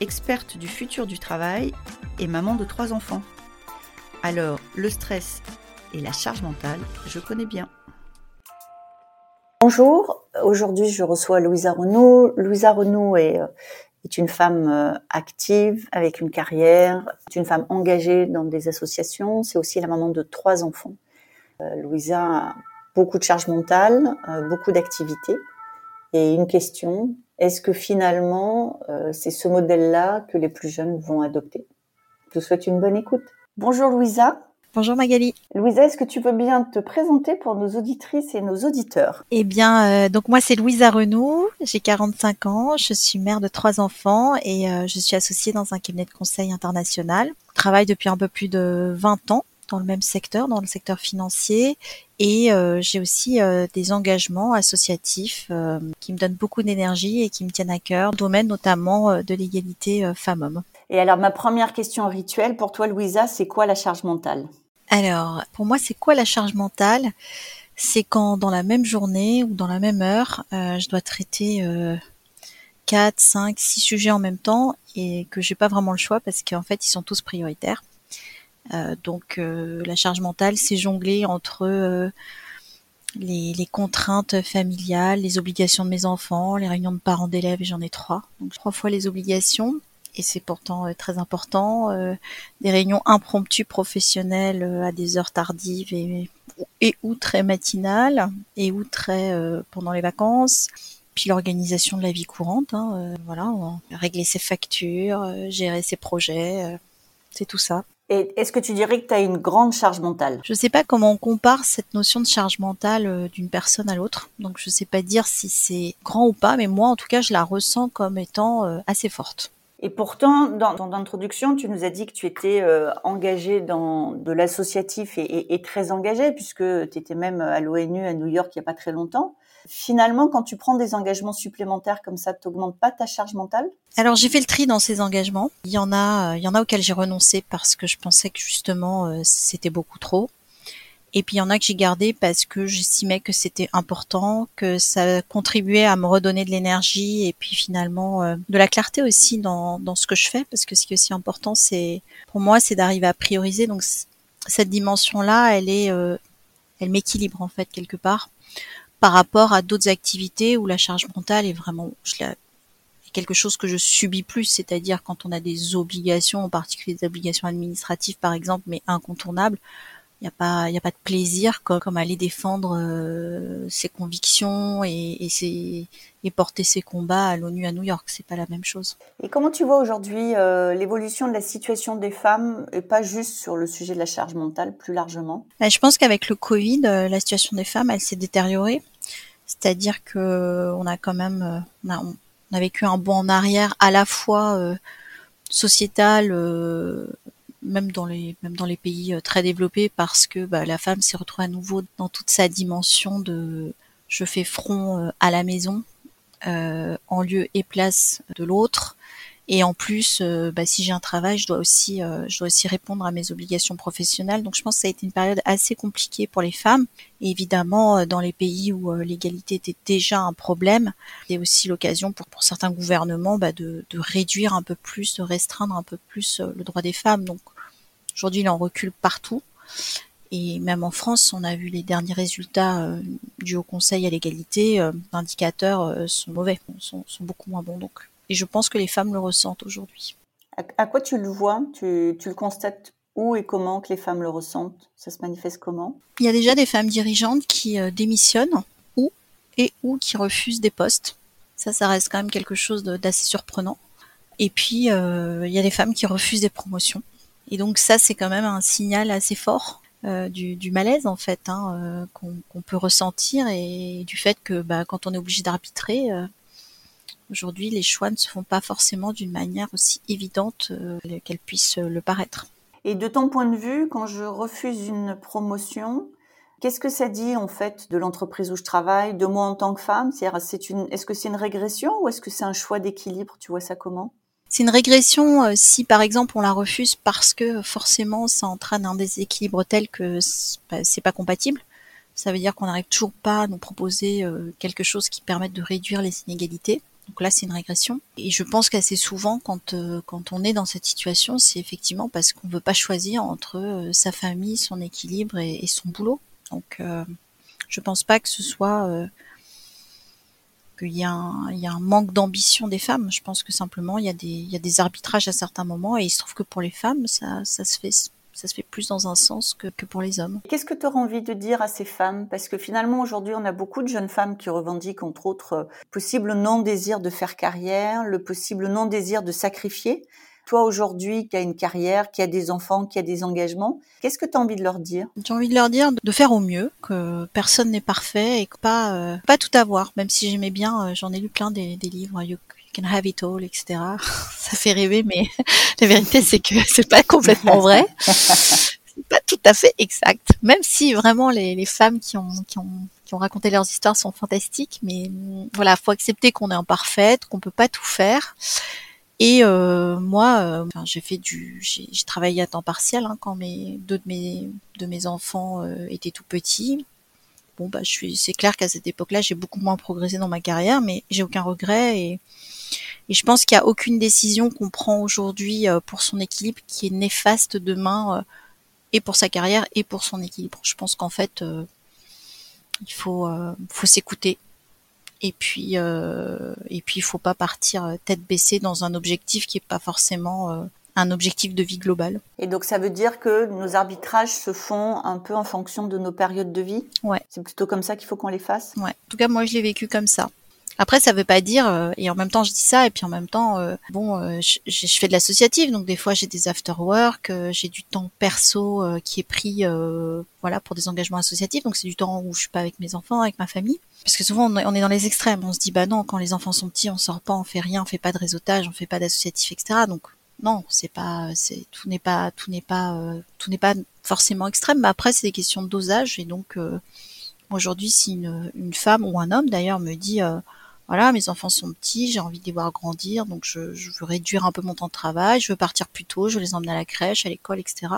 experte du futur du travail et maman de trois enfants. Alors, le stress et la charge mentale, je connais bien. Bonjour, aujourd'hui je reçois Louisa Renaud. Louisa Renaud est, euh, est une femme euh, active avec une carrière, c'est une femme engagée dans des associations, c'est aussi la maman de trois enfants. Euh, Louisa a beaucoup de charge mentale, beaucoup d'activités. Et une question, est-ce que finalement c'est ce modèle-là que les plus jeunes vont adopter? Je vous souhaite une bonne écoute. Bonjour Louisa. Bonjour Magali. Louisa, est-ce que tu veux bien te présenter pour nos auditrices et nos auditeurs? Eh bien, euh, donc moi c'est Louisa Renaud, j'ai 45 ans, je suis mère de trois enfants et euh, je suis associée dans un cabinet de conseil international. Je travaille depuis un peu plus de 20 ans dans le même secteur, dans le secteur financier et euh, j'ai aussi des engagements associatifs qui me donnent beaucoup d'énergie et qui me tiennent à cœur, domaine notamment de l'égalité femmes-hommes. Et alors, ma première question rituelle pour toi, Louisa, c'est quoi la charge mentale? Alors, pour moi, c'est quoi la charge mentale? C'est quand dans la même journée ou dans la même heure, euh, je dois traiter euh, 4, 5, 6 sujets en même temps et que j'ai pas vraiment le choix parce qu'en fait, ils sont tous prioritaires. Euh, donc, euh, la charge mentale, c'est jongler entre euh, les, les, contraintes familiales, les obligations de mes enfants, les réunions de parents d'élèves, j'en ai trois. Donc trois fois les obligations, et c'est pourtant très important. Euh, des réunions impromptues professionnelles euh, à des heures tardives et, et ou très matinales et ou très pendant les vacances. Puis l'organisation de la vie courante, hein, voilà, régler ses factures, gérer ses projets, c'est tout ça. Et est-ce que tu dirais que tu as une grande charge mentale? Je ne sais pas comment on compare cette notion de charge mentale d'une personne à l'autre. Donc je ne sais pas dire si c'est grand ou pas, mais moi en tout cas je la ressens comme étant assez forte. Et pourtant, dans ton introduction, tu nous as dit que tu étais euh, engagée dans de l'associatif et, et, et, très engagée, puisque tu étais même à l'ONU à New York il n'y a pas très longtemps. Finalement, quand tu prends des engagements supplémentaires comme ça, t'augmentes pas ta charge mentale? Alors j'ai fait le tri dans ces engagements. Il y en a, il y en a auxquels j'ai renoncé parce que je pensais que justement euh, c'était beaucoup trop. Et puis il y en a que j'ai gardé parce que j'estimais que c'était important, que ça contribuait à me redonner de l'énergie et puis finalement euh, de la clarté aussi dans, dans ce que je fais parce que ce qui est aussi important c'est pour moi c'est d'arriver à prioriser donc cette dimension là elle est euh, elle m'équilibre en fait quelque part par rapport à d'autres activités où la charge mentale est vraiment quelque chose que je subis plus, c'est-à-dire quand on a des obligations, en particulier des obligations administratives par exemple, mais incontournables, il n'y a pas il y a pas de plaisir comme, comme aller défendre euh, ses convictions et, et, ses, et porter ses combats à l'ONU à New York. C'est pas la même chose. Et comment tu vois aujourd'hui euh, l'évolution de la situation des femmes et pas juste sur le sujet de la charge mentale plus largement? Ben, je pense qu'avec le Covid euh, la situation des femmes elle s'est détériorée. C'est-à-dire que on a quand même on a, on a vécu un bond en arrière à la fois sociétal même dans les même dans les pays euh, très développés parce que bah, la femme s'est retrouvée à nouveau dans toute sa dimension de je fais front euh, à la maison euh, en lieu et place de l'autre et en plus euh, bah, si j'ai un travail je dois aussi je dois aussi répondre à mes obligations professionnelles donc je pense que ça a été une période assez compliquée pour les femmes évidemment dans les pays où l'égalité était déjà un problème c'est aussi l'occasion pour certains gouvernements bah, de, réduire un peu plus de restreindre un peu plus le droit des femmes donc Aujourd'hui, il en recule partout. Et même en France, on a vu les derniers résultats euh, du Haut Conseil à l'égalité, euh, indicateurs euh, sont mauvais, sont, sont, beaucoup moins bons. Donc, et je pense que les femmes le ressentent aujourd'hui. À, quoi tu le vois? Tu, tu, le constates où et comment que les femmes le ressentent? Ça se manifeste comment? Il y a déjà des femmes dirigeantes qui démissionnent ou et ou qui refusent des postes. Ça, ça reste quand même quelque chose d'assez surprenant. Et puis, il y a des femmes qui refusent des promotions. Et donc ça, c'est quand même un signal assez fort euh, du, du, malaise en fait hein, euh, qu'on peut ressentir et du fait que bah, quand on est obligé d'arbitrer, euh, aujourd'hui, les choix ne se font pas forcément d'une manière aussi évidente qu'elle puisse le paraître. Et de ton point de vue, quand je refuse une promotion, qu'est-ce que ça dit en fait de l'entreprise où je travaille, de moi en tant que femme? C'est une, est-ce que c'est une régression ou est-ce que c'est un choix d'équilibre? Tu vois ça comment? C'est une régression euh, si par exemple on la refuse parce que forcément ça entraîne un déséquilibre tel que c'est pas compatible. Ça veut dire qu'on n'arrive toujours pas à nous proposer euh, quelque chose qui permette de réduire les inégalités. Donc là, c'est une régression. Et je pense qu'assez souvent, quand euh, quand on est dans cette situation, c'est effectivement parce qu'on veut pas choisir entre sa famille, son équilibre et, son boulot. Donc, je pense pas que ce soit qu'il y, a un, manque d'ambition des femmes. Je pense que simplement il y, a des, arbitrages à certains moments et il se trouve que pour les femmes, ça se fait ça se fait plus dans un sens que, que pour les hommes. Qu'est-ce que tu auras envie de dire à ces femmes? Parce que finalement, aujourd'hui, on a beaucoup de jeunes femmes qui revendiquent, entre autres, euh, possible non-désir de faire carrière, le possible non-désir de sacrifier. Toi, aujourd'hui, qui as une carrière, qui a des enfants, qui a des engagements, qu'est-ce que tu as envie de leur dire? J'ai envie de leur dire de faire au mieux, que personne n'est parfait et que pas, euh, pas tout avoir. Même si j'aimais bien, euh, j'en ai lu plein des, des livres, You Can Have It All, etc. Ça fait rêver, mais la vérité, c'est que c'est pas complètement vrai. c'est pas tout à fait exact. Même si vraiment les, femmes qui ont, raconté leurs histoires sont fantastiques, mais voilà, faut accepter qu'on est imparfaite, qu'on peut pas tout faire, et euh, moi, euh, j'ai travaillé à temps partiel hein, quand mes deux de mes de mes enfants euh, étaient tout petits. Bon bah, je suis, c'est clair qu'à cette époque-là, j'ai beaucoup moins progressé dans ma carrière, mais j'ai aucun regret et je pense qu'il n'y a aucune décision qu'on prend aujourd'hui pour son équilibre qui est néfaste demain et pour sa carrière et pour son équilibre. Je pense qu'en fait, il faut s'écouter et puis, euh, et puis, il faut pas partir euh, tête baissée dans un objectif qui est pas forcément euh, un objectif de vie global. Et donc, ça veut dire que nos arbitrages se font un peu en fonction de nos périodes de vie? Ouais. C'est plutôt comme ça qu'il faut qu'on les fasse? Ouais. En tout cas, moi, je l'ai vécu comme ça. Après, ça veut pas dire, euh, et en même temps, je dis ça, et puis en même temps, euh, bon, euh, je, je, fais de l'associative, donc des fois, j'ai des after work, j'ai du temps perso qui est pris, voilà, pour des engagements associatifs, donc c'est du temps où je suis pas avec mes enfants, avec ma famille. Parce que souvent, on est dans les extrêmes. On se dit, bah non, quand les enfants sont petits, on sort pas, on fait rien, on fait pas de réseautage, on fait pas d'associatif, etc. Donc non, c'est pas, c'est tout n'est pas, tout n'est pas, tout n'est pas forcément extrême. Mais après, c'est des questions de dosage, et donc aujourd'hui, si une, femme ou un homme d'ailleurs me dit voilà, mes enfants sont petits, j'ai envie de les voir grandir, donc je, veux réduire un peu mon temps de travail, je veux partir plus tôt, je les emmener à la crèche, à l'école, etc.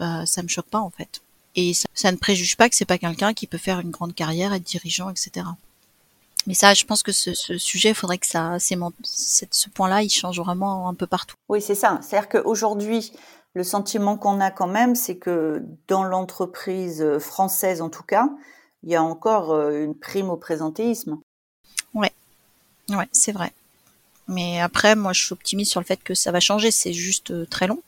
Bah, ça me choque pas en fait. Et ça, ne préjuge pas que c'est pas quelqu'un qui peut faire une grande carrière, être dirigeant, etc. Mais ça, je pense que ce, sujet, il faudrait que ça, ce point-là, il change vraiment un peu partout. Oui, c'est ça. C'est-à-dire qu'aujourd'hui, le sentiment qu'on a quand même, c'est que dans l'entreprise française, en tout cas, il y a encore euh, une prime au présentéisme. Ouais, ouais, c'est vrai. Mais après, moi, je suis optimiste sur le fait que ça va changer. C'est juste euh, très long.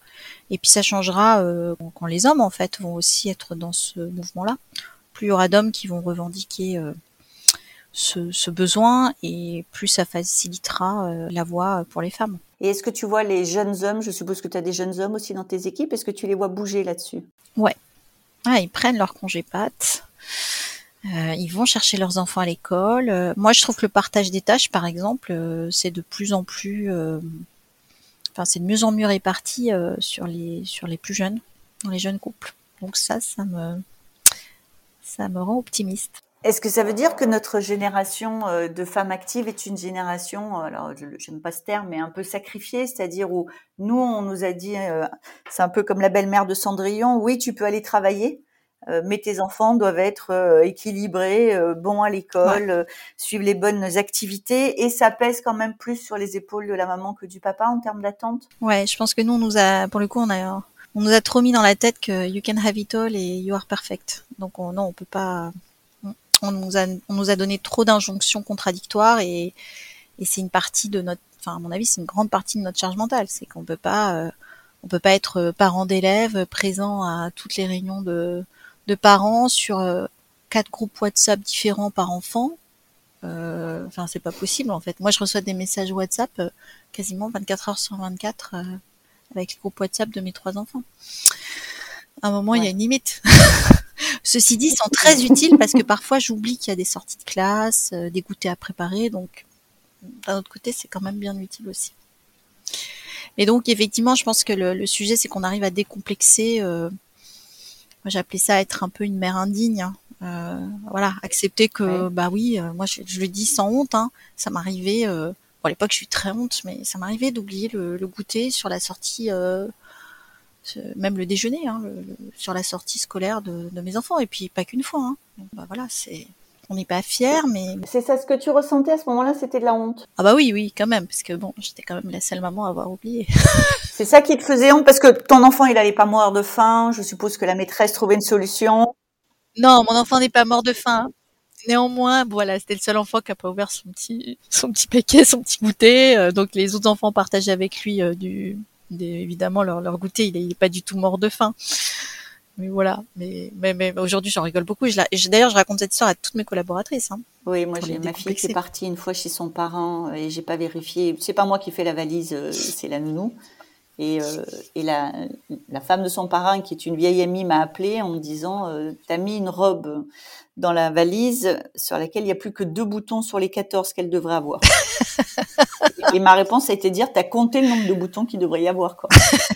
Et puis ça changera euh, quand les hommes, en fait, vont aussi être dans ce mouvement-là. Plus il y aura d'hommes qui vont revendiquer euh, ce, besoin et plus ça facilitera la voie pour les femmes. Et est-ce que tu vois les jeunes hommes, je suppose que tu as des jeunes hommes aussi dans tes équipes, est-ce que tu les vois bouger là-dessus? Ouais. Ah, ils prennent leur congé pâte. Euh, ils vont chercher leurs enfants à l'école. Euh, moi, je trouve que le partage des tâches, par exemple, euh, c'est de plus en plus, enfin, c'est de mieux en mieux réparti sur les sur les plus jeunes, dans les jeunes couples. Donc ça, ça me ça me rend optimiste. Est-ce que ça veut dire que notre génération de femmes actives est une génération, alors j'aime pas ce terme, mais un peu sacrifiée, c'est-à-dire où nous on nous a dit, c'est un peu comme la belle-mère de Cendrillon, oui tu peux aller travailler, euh, mais tes enfants doivent être euh, équilibrés, euh, bons à l'école, suivre les bonnes activités, et ça pèse quand même plus sur les épaules de la maman que du papa en termes d'attente? Ouais, je pense que nous, on nous a, pour le coup, on a, on nous a trop mis dans la tête que you can have it all et you are perfect. Donc on, non, on peut pas. On nous a, on nous a donné trop d'injonctions contradictoires et, et c'est une partie de notre, enfin à mon avis, c'est une grande partie de notre charge mentale, c'est qu'on peut pas, on peut pas être parent d'élèves présent à toutes les réunions de de parents sur euh, quatre groupes WhatsApp différents par enfant. Euh, enfin, c'est pas possible en fait. Moi, je reçois des messages WhatsApp euh, quasiment 24 heures sur 24 avec le groupe WhatsApp de mes trois enfants. À un moment, il y a une limite. Ceci dit, ils sont très utiles parce que parfois j'oublie qu'il y a des sorties de classe, des goûters à préparer, donc d'un autre côté, c'est quand même bien utile aussi. Et donc, effectivement, je pense que le, sujet, c'est qu'on arrive à décomplexer. Euh, moi, appelé ça être un peu une mère indigne. Hein. Euh, voilà, accepter que, bah oui, euh, moi, je, le dis sans honte. Hein, ça m'arrivait. Euh, bon, à l'époque, je suis très honte, mais ça m'arrivait d'oublier le, goûter sur la sortie, même le déjeuner, hein, sur la sortie scolaire de, de, mes enfants. Et puis, pas qu'une fois. Hein. Donc, bah voilà, c'est on n'est pas fier, mais. C'est ça ce que tu ressentais à ce moment-là, c'était de la honte? Ah bah oui, oui, quand même, parce que bon, j'étais quand même la seule maman à avoir oublié. c'est ça qui te faisait honte, parce que ton enfant, il allait pas mourir de faim. Je suppose que la maîtresse trouvait une solution. Non, mon enfant n'est pas mort de faim. Néanmoins, voilà, c'était le seul enfant qui a pas ouvert son petit, son petit paquet, son petit goûter. Euh, donc les autres enfants partageaient avec lui euh, du, évidemment leur, leur goûter. Il n'est pas du tout mort de faim mais voilà. Mais, mais, mais aujourd'hui, j'en rigole beaucoup. Et je d'ailleurs, je raconte cette histoire à toutes mes collaboratrices. Hein, oui, moi, j'ai ma fille qui est partie une fois chez son parent et j'ai pas vérifié. C'est pas moi qui fais la valise, euh, c'est la nounou. Et, euh, la, femme de son parrain, qui est une vieille amie, m'a appelé en me disant euh, T'as mis une robe dans la valise sur laquelle il n'y a plus que deux boutons sur les 14 qu'elle devrait avoir. et ma réponse a été de dire, t'as compté le nombre de boutons qu'il devrait y avoir.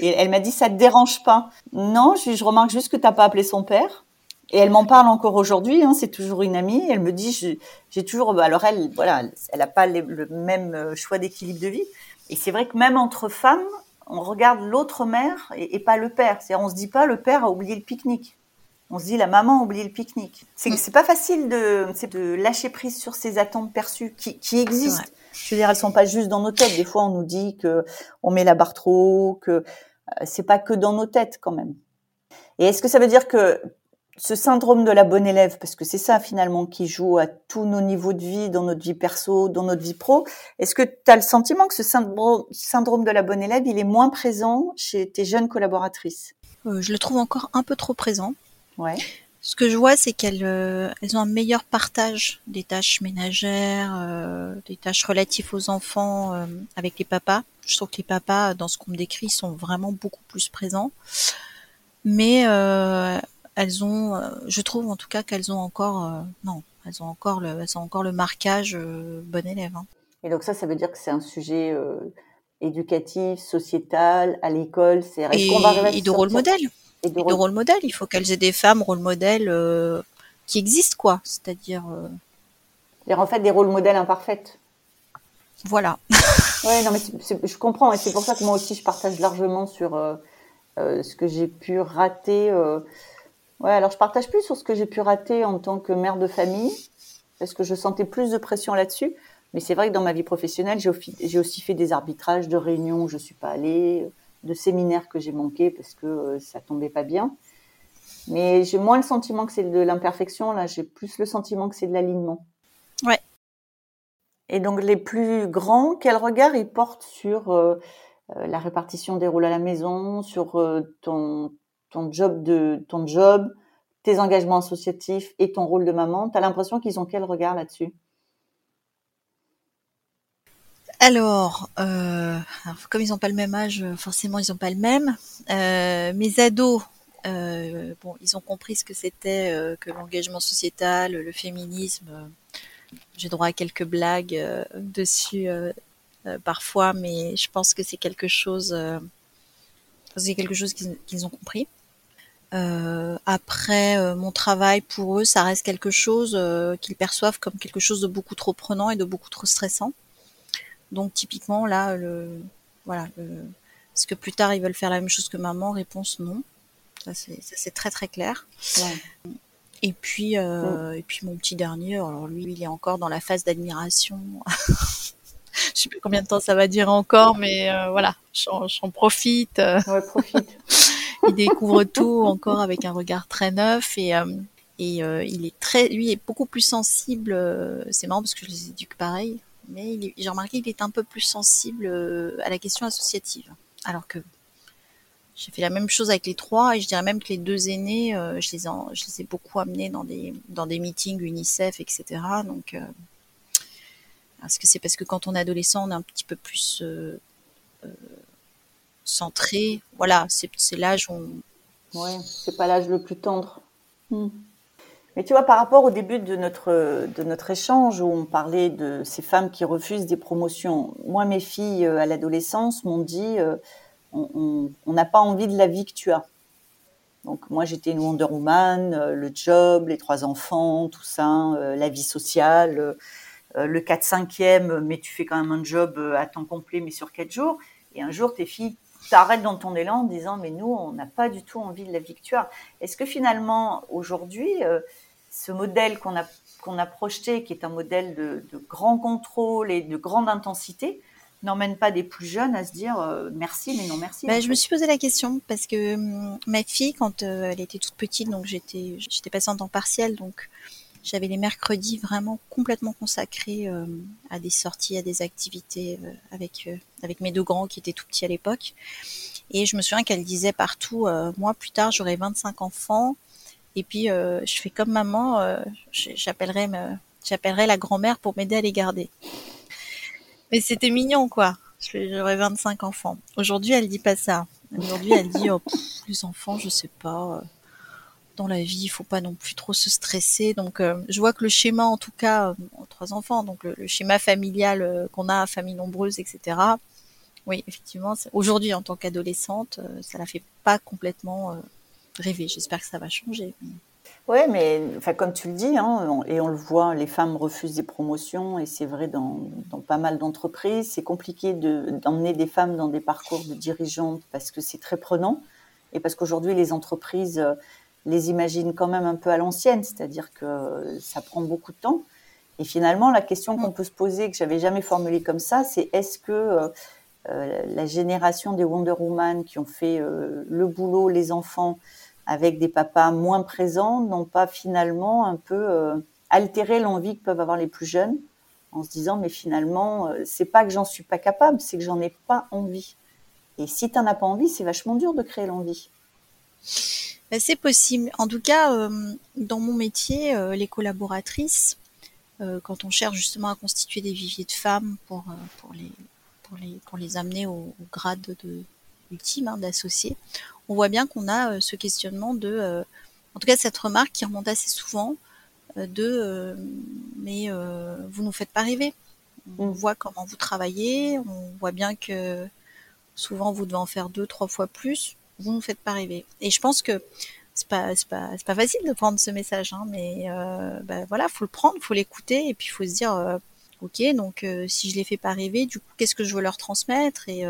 Et elle m'a dit, ça te dérange pas? Non, je, je remarque juste que t'as pas appelé son père. Et elle m'en parle encore aujourd'hui, hein, c'est toujours une amie. Elle me dit, j'ai toujours, bah, alors elle, voilà, elle n'a pas le même euh, choix d'équilibre de vie. Et c'est vrai que même entre femmes, on regarde l'autre mère et, et, pas le père. C'est-à-dire, on se dit pas, le père a oublié le pique-nique on se dit la maman a oublié le pique-nique. C'est mm. pas facile de, de lâcher prise sur ces attentes perçues qui, qui existent. Je veux dire, elles sont pas juste dans nos têtes. Des fois, on nous dit que on met la barre trop que euh, c'est pas que dans nos têtes quand même. Et est-ce que ça veut dire que ce syndrome de la bonne élève, parce que c'est ça finalement qui joue à tous nos niveaux de vie, dans notre vie perso, dans notre vie pro, est-ce que tu as le sentiment que ce syndrome de la bonne élève, il est moins présent chez tes jeunes collaboratrices? Euh, Je le trouve encore un peu trop présent. Ouais. Ce que je vois, c'est qu'elles euh, elles ont un meilleur partage des tâches ménagères, euh, des tâches relatives aux enfants avec les papas. Je trouve que les papas, dans ce qu'on me décrit, sont vraiment beaucoup plus présents. Mais elles ont, je trouve en tout cas qu'elles ont encore, non, elles ont encore le, elles ont encore le marquage bon élève. Hein. Et donc ça, ça veut dire que c'est un sujet éducatif, sociétal, à l'école. C'est et, et de rôle modèle et de, rôle... modèle. Il faut qu'elles aient des femmes rôle modèles euh, qui existent, quoi. C'est-à-dire. Euh... En fait, des rôles modèles imparfaits. Voilà. ouais, non, mais je comprends. Et c'est pour ça que moi aussi, je partage largement sur euh, euh ce que j'ai pu rater. Ouais, alors je partage plus sur ce que j'ai pu rater en tant que mère de famille, parce que je sentais plus de pression là-dessus. Mais c'est vrai que dans ma vie professionnelle, j'ai aussi fait des arbitrages de réunions où je suis pas allée de séminaires que j'ai manqué parce que euh, ça tombait pas bien. Mais j'ai moins le sentiment que c'est de l'imperfection, là, j'ai plus le sentiment que c'est de l'alignement. Ouais. Et donc les plus grands, quel regard ils portent sur euh, euh, la répartition des rôles à la maison, sur ton ton job de ton job, tes engagements associatifs et ton rôle de maman. T'as l'impression qu'ils ont quel regard là-dessus? Alors, euh, comme ils n'ont pas le même âge, forcément ils n'ont pas le même. Euh, mes ados, euh, bon, ils ont compris ce que c'était euh, que l'engagement sociétal, le féminisme. J'ai droit à quelques blagues dessus parfois, mais je pense que c'est quelque chose, c'est quelque chose qu'ils ont compris. Après, mon travail pour eux, ça reste quelque chose qu'ils perçoivent comme quelque chose de beaucoup trop prenant et de beaucoup trop stressant. Donc typiquement là, le, voilà, est-ce que plus tard ils veulent faire la même chose que maman? Réponse non. Ça c'est très très clair. Et puis euh, et puis mon petit dernier, alors lui il est encore dans la phase d'admiration. Je sais pas combien de temps ça va durer encore, mais euh, voilà, j'en profite. Ouais, profite. il découvre tout encore avec un regard très neuf et euh, et il est très, lui est beaucoup plus sensible. c'est marrant parce que je les éduque pareil mais j'ai remarqué qu'il est un peu plus sensible euh, à la question associative. Alors que j'ai fait la même chose avec les trois et je dirais même que les deux aînés, euh, je, les je les ai beaucoup amenés dans des, dans des meetings UNICEF, etc. Donc, euh, est-ce que c'est parce que quand on est adolescent, on est un petit peu plus centré Voilà, c'est l'âge où on... Ouais, c'est pas l'âge le plus tendre. Hmm. Mais tu vois, par rapport au début de notre, de notre échange où on parlait de ces femmes qui refusent des promotions, moi, mes filles à l'adolescence m'ont dit on n'a pas envie de la vie que tu as. Donc moi j'étais une Wonder Woman, euh, le job, les trois enfants, tout ça, euh, la vie sociale, euh, le 4-5e, mais tu fais quand même un job à temps complet mais sur 4 jours. Et un jour tes filles t'arrêtent dans ton élan en disant mais nous on n'a pas du tout envie de la as. Est-ce que finalement aujourd'hui ce modèle qu'on a qu'on a projeté, qui est un modèle de, de grand contrôle et de grande intensité, n'emmène pas des plus jeunes à se dire euh, merci mais non merci. Bah, je me suis posé la question parce que hum, ma fille quand euh, elle était toute petite donc j'étais j'étais passée en temps partiel donc j'avais les mercredis vraiment complètement consacrés euh, à des sorties, à des activités avec avec mes deux grands qui étaient tout petits à l'époque. Et je me souviens qu'elle disait partout moi plus tard j'aurai 25 enfants et puis je fais comme maman j'appellerai j'appellerai la grand-mère pour m'aider à les garder. Mais c'était mignon, quoi. J'aurais 25 enfants. Aujourd'hui, elle dit pas ça. Aujourd'hui, elle dit, oh, les enfants, je sais pas. Euh, dans la vie, il faut pas non plus trop se stresser. Donc, euh, je vois que le schéma, en tout cas, euh, trois enfants, donc le, schéma familial qu'on a, famille nombreuse, etc. Oui, effectivement, aujourd'hui, en tant qu'adolescente, ça la fait pas complètement rêver. J'espère que ça va changer. Oui, mais enfin, comme tu le dis, hein, et on le voit, les femmes refusent des promotions, et c'est vrai dans, pas mal d'entreprises. C'est compliqué d'emmener des femmes dans des parcours de dirigeantes parce que c'est très prenant, et parce qu'aujourd'hui, les entreprises euh, les imaginent quand même un peu à l'ancienne, c'est-à-dire que ça prend beaucoup de temps. Et finalement, la question qu'on peut se poser, que j'avais jamais formulée comme ça, c'est est-ce que euh, euh, la génération des Wonder Woman qui ont fait le boulot, les enfants, avec des papas moins présents n'ont pas finalement un peu euh, altéré l'envie que peuvent avoir les plus jeunes en se disant mais finalement euh, c'est pas que j'en suis pas capable, c'est que j'en ai pas envie. Et si tu n'en as pas envie, c'est vachement dur de créer l'envie. Ben, c'est possible. En tout cas, euh, dans mon métier, les collaboratrices, quand on cherche justement à constituer des viviers de femmes pour, pour, les, pour, les, pour les amener au, grade de, ultime hein, d'associés, on voit bien qu'on a euh, ce questionnement de, euh, en tout cas cette remarque qui remonte assez souvent, euh, de mais vous nous faites pas rêver. On mm. voit comment vous travaillez, on voit bien que souvent vous devez en faire deux, trois fois plus. Vous nous faites pas rêver. Et je pense que c'est pas c'est pas c'est pas facile de prendre ce message, hein, mais euh, bah, voilà, faut le prendre, faut l'écouter et puis il faut se dire ok donc si je les fais pas rêver, du coup qu'est-ce que je veux leur transmettre et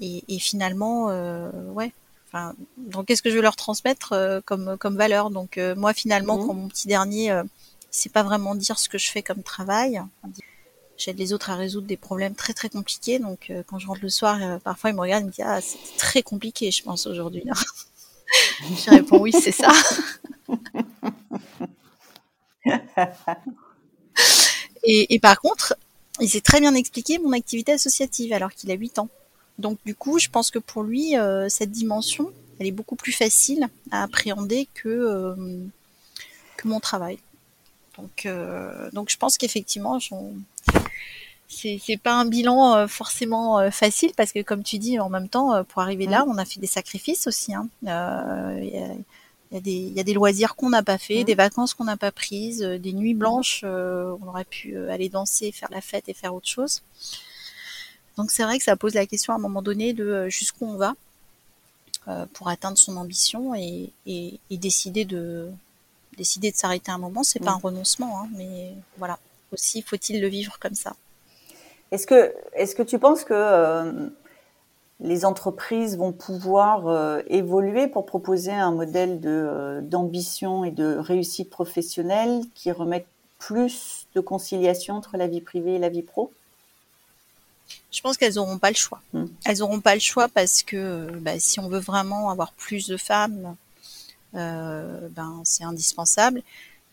et, et finalement, euh, ouais. Enfin, donc qu'est-ce que je veux leur transmettre euh, comme comme valeur? Donc euh, moi finalement, mmh. quand mon petit dernier, euh, sait pas vraiment dire ce que je fais comme travail. J'aide les autres à résoudre des problèmes très très compliqués. Donc quand je rentre le soir, parfois il me regarde, il me dit ah c'est très compliqué, je pense aujourd'hui. je réponds oui c'est ça. et, et par contre, il s'est très bien expliqué mon activité associative alors qu'il a 8 ans. Donc du coup, je pense que pour lui, euh, cette dimension, elle est beaucoup plus facile à appréhender que, euh, que mon travail. Donc, euh, donc je pense qu'effectivement, c'est, c'est pas un bilan forcément facile parce que comme tu dis, en même temps, pour arriver là, on a fait des sacrifices aussi. Hein. Il y, a, des, y a des loisirs qu'on n'a pas fait, mmh. des vacances qu'on n'a pas prises, des nuits blanches, on aurait pu aller danser, faire la fête et faire autre chose. Donc c'est vrai que ça pose la question à un moment donné de euh, jusqu'où on va euh, pour atteindre son ambition et, décider de décider de s'arrêter un moment. C'est pas un renoncement, hein, mais voilà. Aussi faut-il le vivre comme ça? Est-ce que est-ce que tu penses que euh, les entreprises vont pouvoir évoluer pour proposer un modèle de d'ambition et de réussite professionnelle qui remette plus de conciliation entre la vie privée et la vie pro? Je pense qu'elles n'auront pas le choix. Hmm. Elles n'auront pas le choix parce que bah, si on veut vraiment avoir plus de femmes, euh, ben c'est indispensable.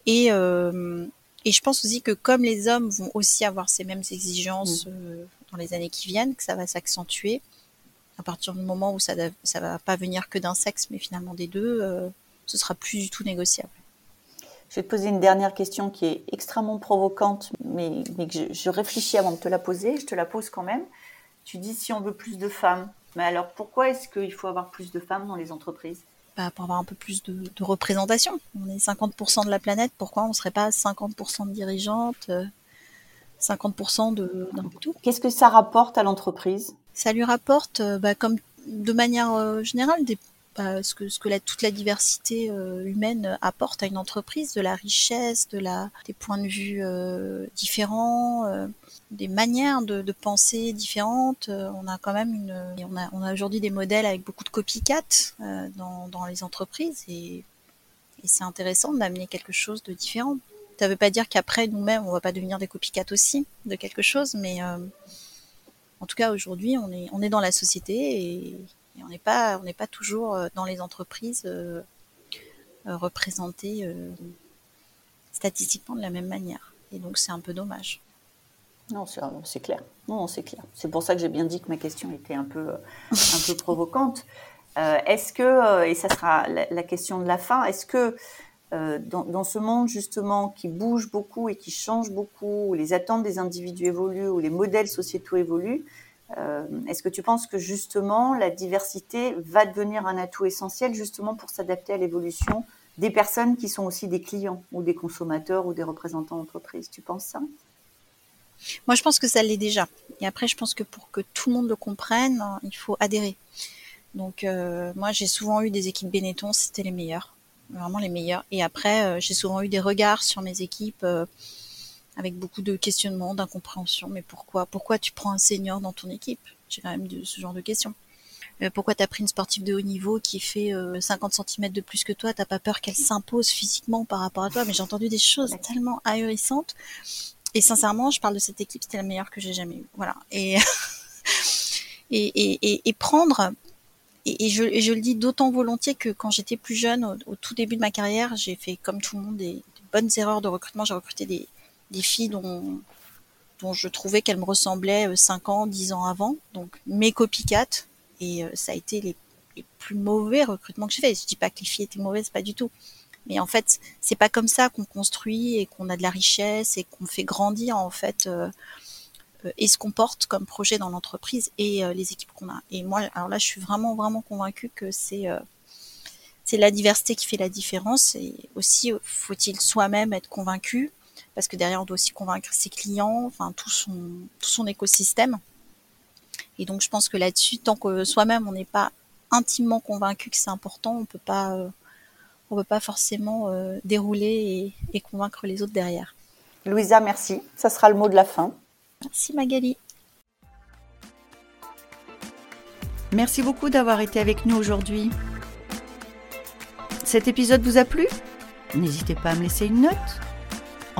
Et euh, et je pense aussi que comme les hommes vont aussi avoir ces mêmes exigences hmm. euh, dans les années qui viennent, que ça va s'accentuer à partir du moment où ça ça va pas venir que d'un sexe, mais finalement des deux, ce sera plus du tout négociable. Je vais te poser une dernière question qui est extrêmement provocante, mais, que je, réfléchis avant de te la poser. Je te la pose quand même. Tu dis si on veut plus de femmes. Mais alors pourquoi est-ce qu'il faut avoir plus de femmes dans les entreprises? Bah, pour avoir un peu plus de, représentation. On est 50% de la planète, pourquoi on ne serait pas 50% de dirigeantes, 50% de, d'un tout? Qu'est-ce que ça rapporte à l'entreprise? Ça lui rapporte, bah, comme de manière générale, des ce que, ce que la, toute la diversité euh, humaine apporte à une entreprise, de la richesse, de la, des points de vue euh, différents, euh, des manières de, de penser différentes. on a quand même une, on a, on a aujourd'hui des modèles avec beaucoup de copycat dans, dans les entreprises et, et c'est intéressant d'amener quelque chose de différent. Ça ne veut pas dire qu'après nous-mêmes on va pas devenir des copycats aussi de quelque chose, mais en tout cas aujourd'hui on est, on est dans la société et et on n'est pas, on n'est pas toujours euh, dans les entreprises euh, euh, représentées statistiquement de la même manière. Et donc c'est un peu dommage. Non, c'est clair. Non, c'est clair. C'est pour ça que j'ai bien dit que ma question était un peu, un peu provocante. est-ce que, et ça sera la, question de la fin, est-ce que dans, dans, ce monde justement qui bouge beaucoup et qui change beaucoup, où les attentes des individus évoluent, où les modèles sociétaux évoluent, euh, est-ce que tu penses que justement la diversité va devenir un atout essentiel justement pour s'adapter à l'évolution des personnes qui sont aussi des clients ou des consommateurs ou des représentants d'entreprise? Tu penses ça? Moi, je pense que ça l'est déjà. Et après, je pense que pour que tout le monde le comprenne, il faut adhérer. Donc, euh, moi, j'ai souvent eu des équipes Benetton, c'était les meilleurs, vraiment les meilleurs. Et après, euh, j'ai souvent eu des regards sur mes équipes avec beaucoup de questionnements, d'incompréhension. Mais pourquoi Pourquoi tu prends un senior dans ton équipe? J'ai quand même de, ce genre de questions. Euh, pourquoi tu as pris une sportive de haut niveau qui fait 50 euh, cm de plus que toi? T'as pas peur qu'elle s'impose physiquement par rapport à toi? Mais j'ai entendu des choses tellement ahurissantes. Et sincèrement, je parle de cette équipe, c'était la meilleure que j'ai jamais eue. Voilà. Et et, et, et, prendre et, je, je, le dis d'autant volontiers que quand j'étais plus jeune, au, tout début de ma carrière, j'ai fait comme tout le monde des bonnes erreurs de recrutement. J'ai recruté des, des filles dont, je trouvais qu'elles me ressemblaient 5 euh, ans, 10 ans avant, donc mes copycats, et euh, ça a été les, les plus mauvais recrutements que j'ai fait. Je dis pas que les filles étaient mauvaises, pas du tout. Mais en fait, c'est pas comme ça qu'on construit et qu'on a de la richesse et qu'on fait grandir en fait euh, et ce qu'on porte comme projet dans l'entreprise et les équipes qu'on a. Et moi, alors là, je suis vraiment vraiment convaincue que c'est c'est la diversité qui fait la différence et aussi faut-il soi-même être convaincu parce que derrière on doit aussi convaincre ses clients, enfin tout son tout son écosystème. Et donc je pense que là-dessus, tant que soi-même on n'est pas intimement convaincu que c'est important, on peut pas euh, on peut pas forcément euh, dérouler et, et, convaincre les autres derrière. Louisa, merci. Ça sera le mot de la fin. Merci Magali. Merci beaucoup d'avoir été avec nous aujourd'hui. Cet épisode vous a plu? N'hésitez pas à me laisser une note